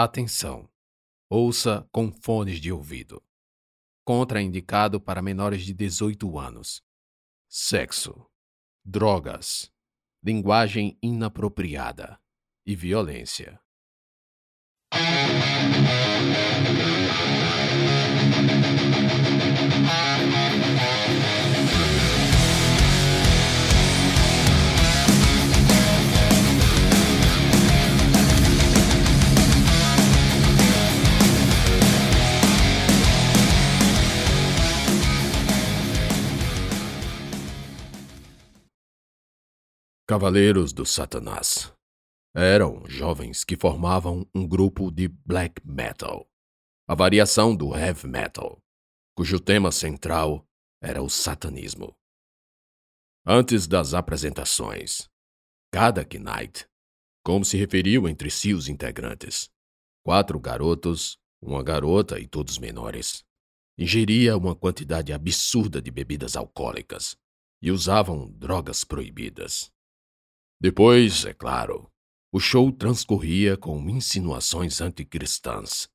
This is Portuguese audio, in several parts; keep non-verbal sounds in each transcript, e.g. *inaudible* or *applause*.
Atenção! Ouça com fones de ouvido. Contraindicado para menores de 18 anos. Sexo, drogas, linguagem inapropriada e violência. Cavaleiros do Satanás. Eram jovens que formavam um grupo de black metal, a variação do heavy metal, cujo tema central era o satanismo. Antes das apresentações, cada Knight, como se referiam entre si os integrantes, quatro garotos, uma garota e todos menores, ingeria uma quantidade absurda de bebidas alcoólicas e usavam drogas proibidas. Depois, é claro, o show transcorria com insinuações anticristãs,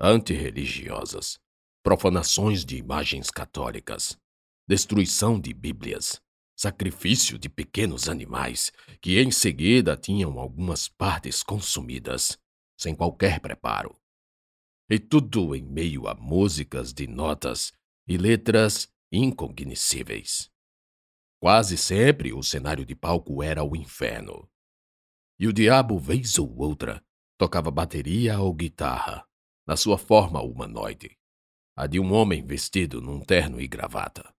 antirreligiosas, profanações de imagens católicas, destruição de bíblias, sacrifício de pequenos animais que em seguida tinham algumas partes consumidas, sem qualquer preparo. E tudo em meio a músicas de notas e letras incognoscíveis. Quase sempre o cenário de palco era o inferno. E o diabo, vez ou outra, tocava bateria ou guitarra, na sua forma humanoide, a de um homem vestido num terno e gravata.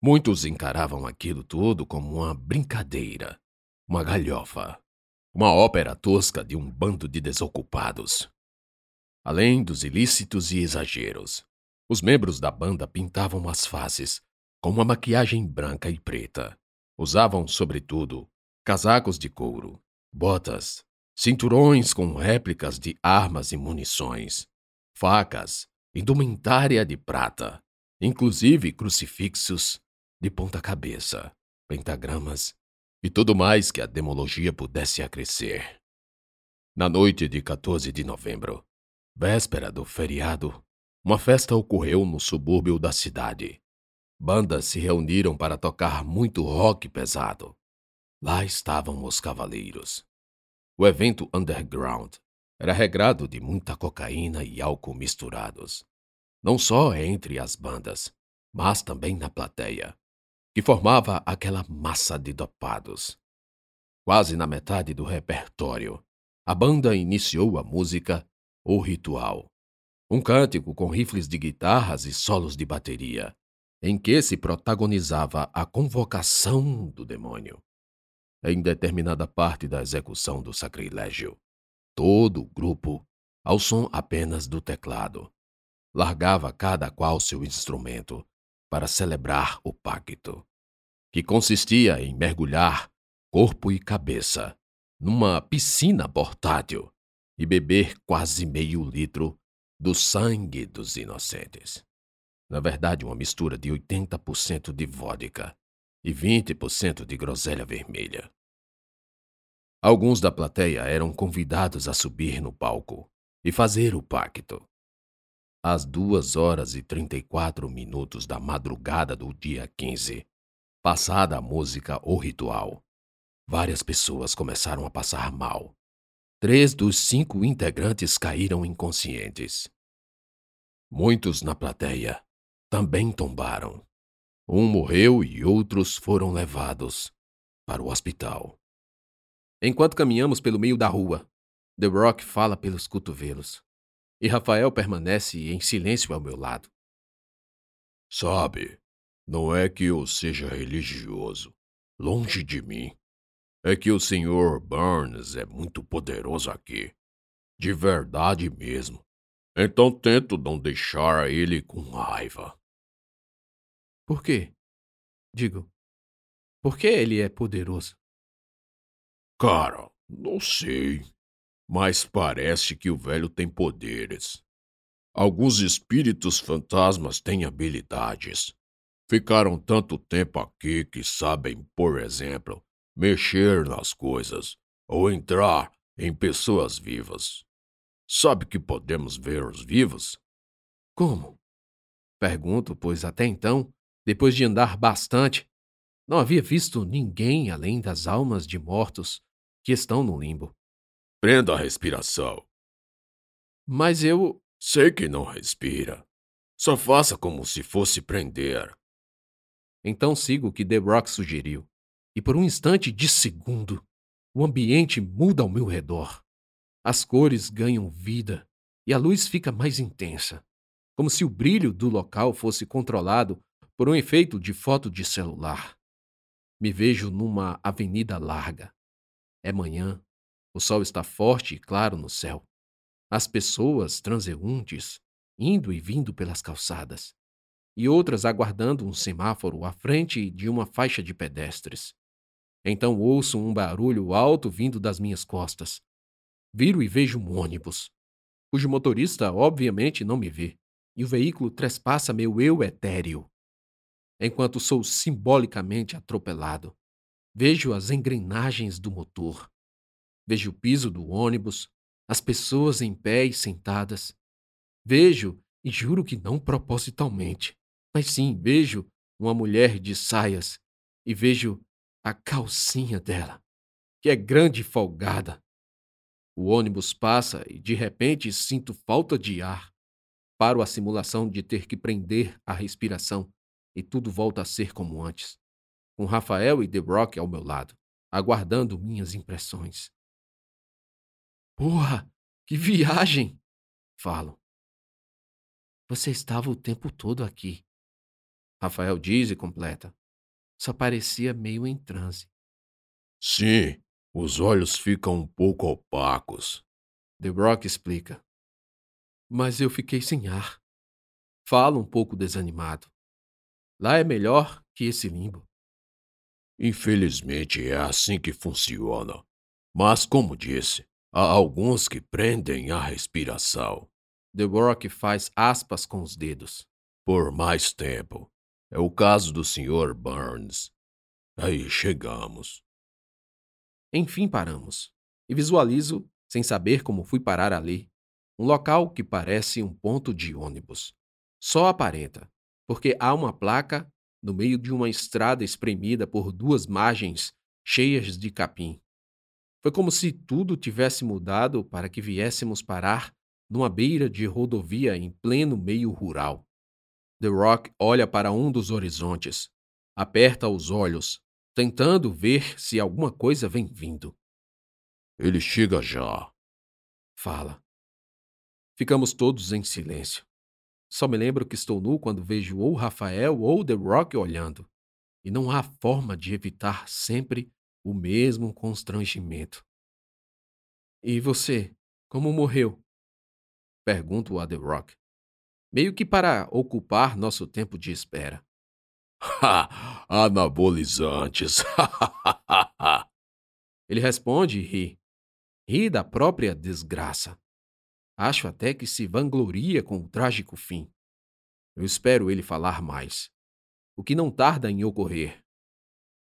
Muitos encaravam aquilo tudo como uma brincadeira, uma galhofa, uma ópera tosca de um bando de desocupados. Além dos ilícitos e exageros, os membros da banda pintavam as faces com uma maquiagem branca e preta. Usavam, sobretudo, casacos de couro, botas, cinturões com réplicas de armas e munições, facas, indumentária de prata, inclusive crucifixos de ponta-cabeça, pentagramas e tudo mais que a demologia pudesse acrescer. Na noite de 14 de novembro, véspera do feriado, uma festa ocorreu no subúrbio da cidade, Bandas se reuniram para tocar muito rock pesado. Lá estavam os cavaleiros. O evento underground era regrado de muita cocaína e álcool misturados. Não só entre as bandas, mas também na plateia, que formava aquela massa de dopados. Quase na metade do repertório, a banda iniciou a música O Ritual, um cântico com rifles de guitarras e solos de bateria, em que se protagonizava a convocação do demônio. Em determinada parte da execução do sacrilégio, todo o grupo, ao som apenas do teclado, largava cada qual seu instrumento para celebrar o pacto, que consistia em mergulhar corpo e cabeça numa piscina portátil e beber quase meio litro do sangue dos inocentes. Na verdade, uma mistura de 80% de vodka e 20% de groselha vermelha. Alguns da plateia eram convidados a subir no palco e fazer o pacto. Às duas horas e trinta e quatro minutos da madrugada do dia 15, passada a música ou ritual, várias pessoas começaram a passar mal. Três dos cinco integrantes caíram inconscientes. Muitos na plateia também tombaram. Um morreu e outros foram levados para o hospital. Enquanto caminhamos pelo meio da rua, The Rock fala pelos cotovelos e Rafael permanece em silêncio ao meu lado. Sabe, não é que eu seja religioso, longe de mim. É que o Sr. Burns é muito poderoso aqui. De verdade mesmo. Então tento não deixar ele com raiva. Por quê? Digo, por que ele é poderoso? Cara, não sei. Mas parece que o velho tem poderes. Alguns espíritos fantasmas têm habilidades. Ficaram tanto tempo aqui que sabem, por exemplo, mexer nas coisas ou entrar em pessoas vivas. Sabe que podemos ver os vivos? Como? Pergunto, pois até então, depois de andar bastante, não havia visto ninguém além das almas de mortos que estão no limbo. Prenda a respiração. Mas eu. Sei que não respira. Só faça como se fosse prender. Então sigo o que The Rock sugeriu. E por um instante de segundo, o ambiente muda ao meu redor. As cores ganham vida e a luz fica mais intensa, como se o brilho do local fosse controlado por um efeito de foto de celular. Me vejo numa avenida larga. É manhã, o sol está forte e claro no céu. As pessoas transeuntes indo e vindo pelas calçadas, e outras aguardando um semáforo à frente de uma faixa de pedestres. Então ouço um barulho alto vindo das minhas costas. Viro e vejo um ônibus, cujo motorista obviamente não me vê, e o veículo trespassa meu eu etéreo. Enquanto sou simbolicamente atropelado, vejo as engrenagens do motor, vejo o piso do ônibus, as pessoas em pé e sentadas, Vejo, e juro que não propositalmente, mas sim vejo uma mulher de saias e vejo a calcinha dela, que é grande e folgada. O ônibus passa e de repente sinto falta de ar. Paro a simulação de ter que prender a respiração e tudo volta a ser como antes, com Rafael e The Rock ao meu lado, aguardando minhas impressões. Porra, que viagem! Falo. Você estava o tempo todo aqui. Rafael diz e completa. Só parecia meio em transe. Sim, os olhos ficam um pouco opacos. The Rock explica. Mas eu fiquei sem ar. Fala um pouco desanimado. Lá é melhor que esse limbo. Infelizmente é assim que funciona. Mas, como disse, há alguns que prendem a respiração. The Rock faz aspas com os dedos. Por mais tempo. É o caso do Sr. Burns. Aí chegamos. Enfim paramos. E visualizo, sem saber como fui parar ali, um local que parece um ponto de ônibus. Só aparenta, porque há uma placa no meio de uma estrada espremida por duas margens cheias de capim. Foi como se tudo tivesse mudado para que viéssemos parar numa beira de rodovia em pleno meio rural. The Rock olha para um dos horizontes, aperta os olhos, tentando ver se alguma coisa vem vindo. Ele chega já. Fala. Ficamos todos em silêncio. Só me lembro que estou nu quando vejo ou Rafael ou The Rock olhando, e não há forma de evitar sempre o mesmo constrangimento. E você, como morreu? Pergunto a The Rock. Meio que para ocupar nosso tempo de espera. Ha! *laughs* Anabolizantes! *laughs* Ele responde e ri. Ri da própria desgraça. Acho até que se vangloria com o trágico fim. Eu espero ele falar mais. O que não tarda em ocorrer.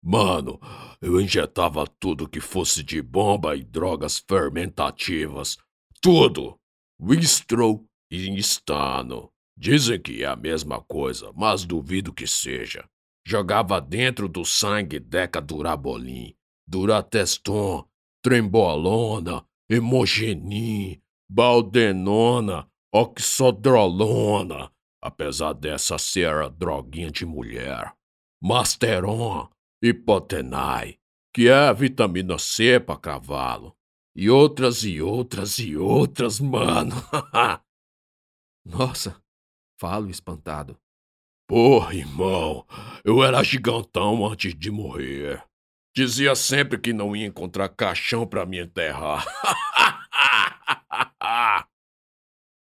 Mano, eu injetava tudo que fosse de bomba e drogas fermentativas. Tudo! Winstrol e Stano. Dizem que é a mesma coisa, mas duvido que seja. Jogava dentro do sangue Decadurabolin, Durateston, Trembolona, Hemogenin, Baldenona, Oxodrolona, apesar dessa ser a droguinha de mulher. Masteron, Hipotenai, que é a vitamina C para cavalo. E outras e outras e outras, mano. *laughs* Nossa, falo espantado. Porra, irmão, eu era gigantão antes de morrer. Dizia sempre que não ia encontrar caixão para me enterrar. *laughs*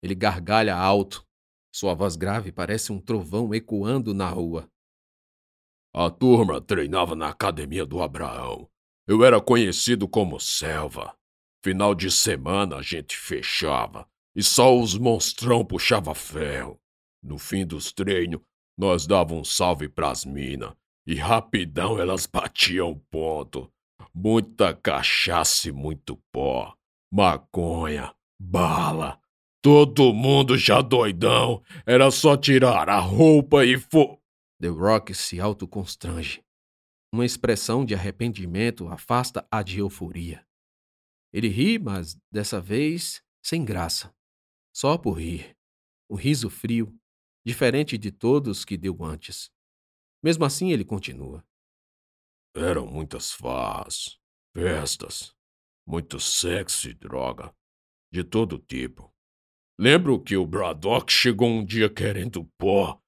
Ele gargalha alto. Sua voz grave parece um trovão ecoando na rua. A turma treinava na academia do Abraão. Eu era conhecido como Selva. Final de semana a gente fechava e só os monstrão puxava ferro. No fim dos treinos, nós dava um salve pras minas e rapidão elas batiam ponto. Muita cachaça e muito pó, maconha, Bala! Todo mundo já doidão. Era só tirar a roupa e fo. The Rock se autoconstrange. Uma expressão de arrependimento afasta a de euforia. Ele ri, mas dessa vez sem graça. Só por rir. Um riso frio, diferente de todos que deu antes. Mesmo assim, ele continua. Eram muitas farras, festas, muito sexo e droga, de todo tipo. Lembro que o Braddock chegou um dia querendo pó.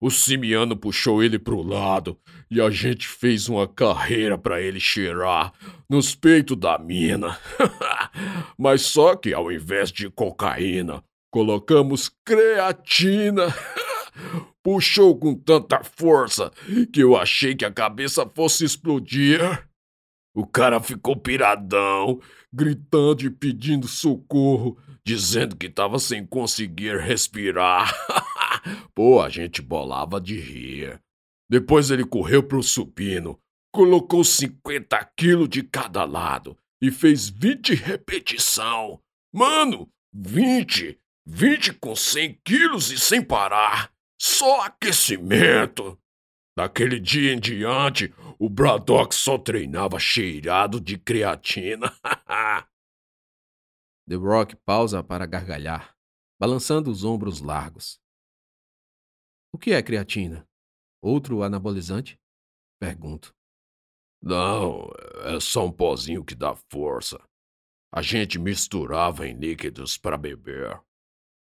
O Simiano puxou ele pro lado e a gente fez uma carreira para ele cheirar nos peitos da mina. *laughs* Mas só que ao invés de cocaína, colocamos creatina. *laughs* Puxou com tanta força que eu achei que a cabeça fosse explodir. O cara ficou piradão, gritando e pedindo socorro, dizendo que estava sem conseguir respirar. *laughs* Pô, a gente bolava de rir. Depois ele correu pro supino, colocou 50 quilos de cada lado e fez 20 repetição. Mano, 20! 20 com 100 quilos e sem parar. Só aquecimento. Daquele dia em diante, o Braddock só treinava cheirado de creatina. *laughs* The Rock pausa para gargalhar, balançando os ombros largos. O que é creatina? Outro anabolizante? Pergunto. Não, é só um pozinho que dá força. A gente misturava em líquidos para beber.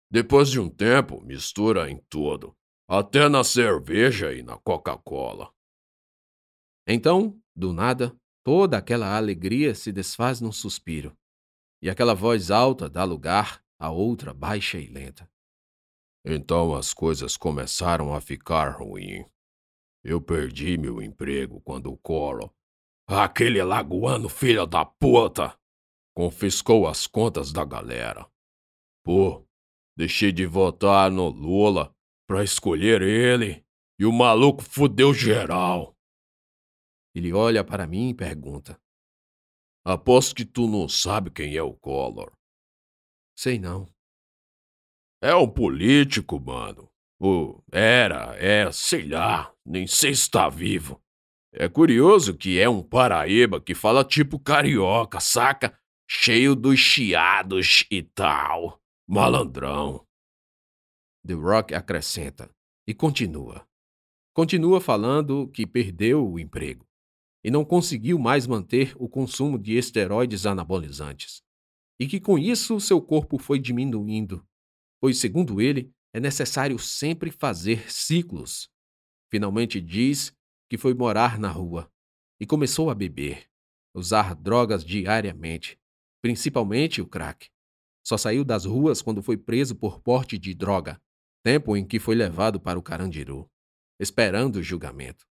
Depois de um tempo, mistura em tudo. Até na cerveja e na Coca-Cola. Então, do nada, toda aquela alegria se desfaz num suspiro, e aquela voz alta dá lugar a outra baixa e lenta. Então as coisas começaram a ficar ruins. Eu perdi meu emprego quando o Coro, aquele lagoano filho da puta, confiscou as contas da galera. Pô, deixei de votar no Lula para escolher ele e o maluco fudeu geral. Ele olha para mim e pergunta: Aposto que tu não sabe quem é o Collor. Sei não. É um político, mano. O era, é, sei lá, nem sei se está vivo. É curioso que é um paraíba que fala tipo carioca, saca? Cheio dos chiados e tal. Malandrão. The Rock acrescenta e continua. Continua falando que perdeu o emprego e não conseguiu mais manter o consumo de esteroides anabolizantes, e que com isso seu corpo foi diminuindo, pois, segundo ele, é necessário sempre fazer ciclos. Finalmente diz que foi morar na rua e começou a beber, usar drogas diariamente, principalmente o crack. Só saiu das ruas quando foi preso por porte de droga tempo em que foi levado para o Carandiru, esperando o julgamento.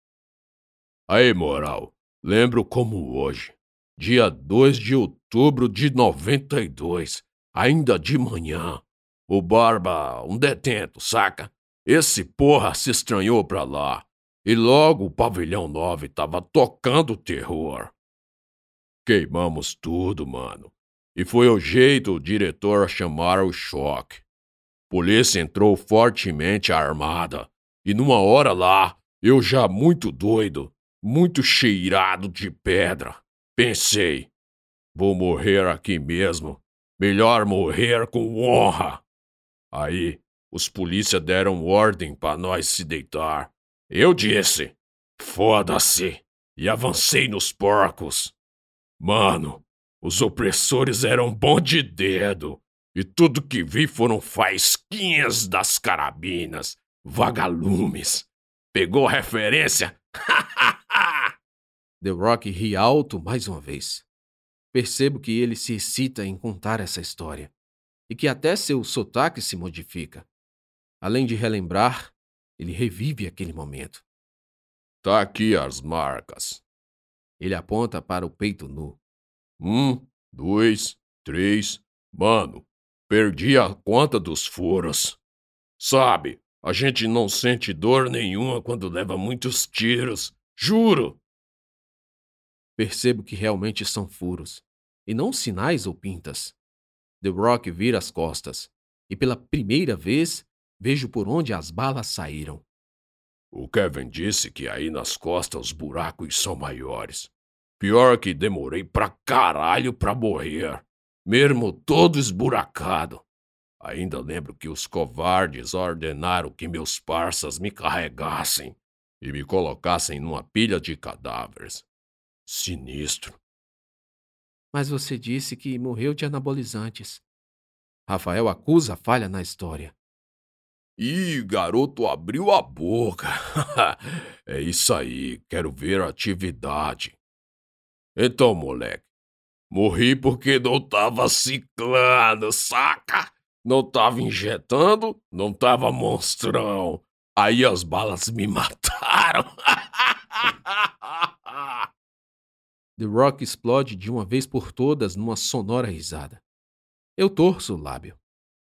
Aí, moral, lembro como hoje, dia 2 de outubro de 92, ainda de manhã, o Barba, um detento, saca? Esse porra se estranhou pra lá, e logo o pavilhão 9 tava tocando terror. Queimamos tudo, mano. E foi o jeito o diretor a chamar o choque. Polícia entrou fortemente armada, e numa hora lá, eu já muito doido, muito cheirado de pedra, pensei: vou morrer aqui mesmo. Melhor morrer com honra. Aí, os polícia deram ordem para nós se deitar. Eu disse: foda-se, e avancei nos porcos. Mano, os opressores eram bom de dedo. E tudo que vi foram faísquinhas das carabinas, vagalumes. Pegou referência? *laughs* The Rock ri alto mais uma vez. Percebo que ele se excita em contar essa história e que até seu sotaque se modifica. Além de relembrar, ele revive aquele momento. Tá aqui as marcas. Ele aponta para o peito nu. Um, dois, três. Mano, Perdi a conta dos furos. Sabe, a gente não sente dor nenhuma quando leva muitos tiros. Juro! Percebo que realmente são furos, e não sinais ou pintas. The Rock vira as costas e pela primeira vez vejo por onde as balas saíram. O Kevin disse que aí nas costas os buracos são maiores. Pior que demorei pra caralho pra morrer. Mesmo todo esburacado. Ainda lembro que os covardes ordenaram que meus parças me carregassem e me colocassem numa pilha de cadáveres. Sinistro. Mas você disse que morreu de anabolizantes. Rafael acusa a falha na história. Ih, garoto abriu a boca. *laughs* é isso aí, quero ver a atividade. Então, moleque, morri porque não tava ciclando, saca? Não tava injetando, não tava monstrão. Aí as balas me *laughs* mataram. The Rock explode de uma vez por todas numa sonora risada. Eu torço o lábio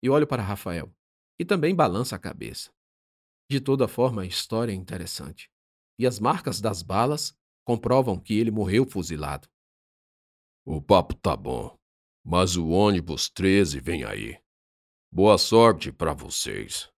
e olho para Rafael, que também balança a cabeça. De toda forma, a história é interessante. E as marcas das balas comprovam que ele morreu fuzilado. O papo tá bom, mas o ônibus 13 vem aí. Boa sorte para vocês.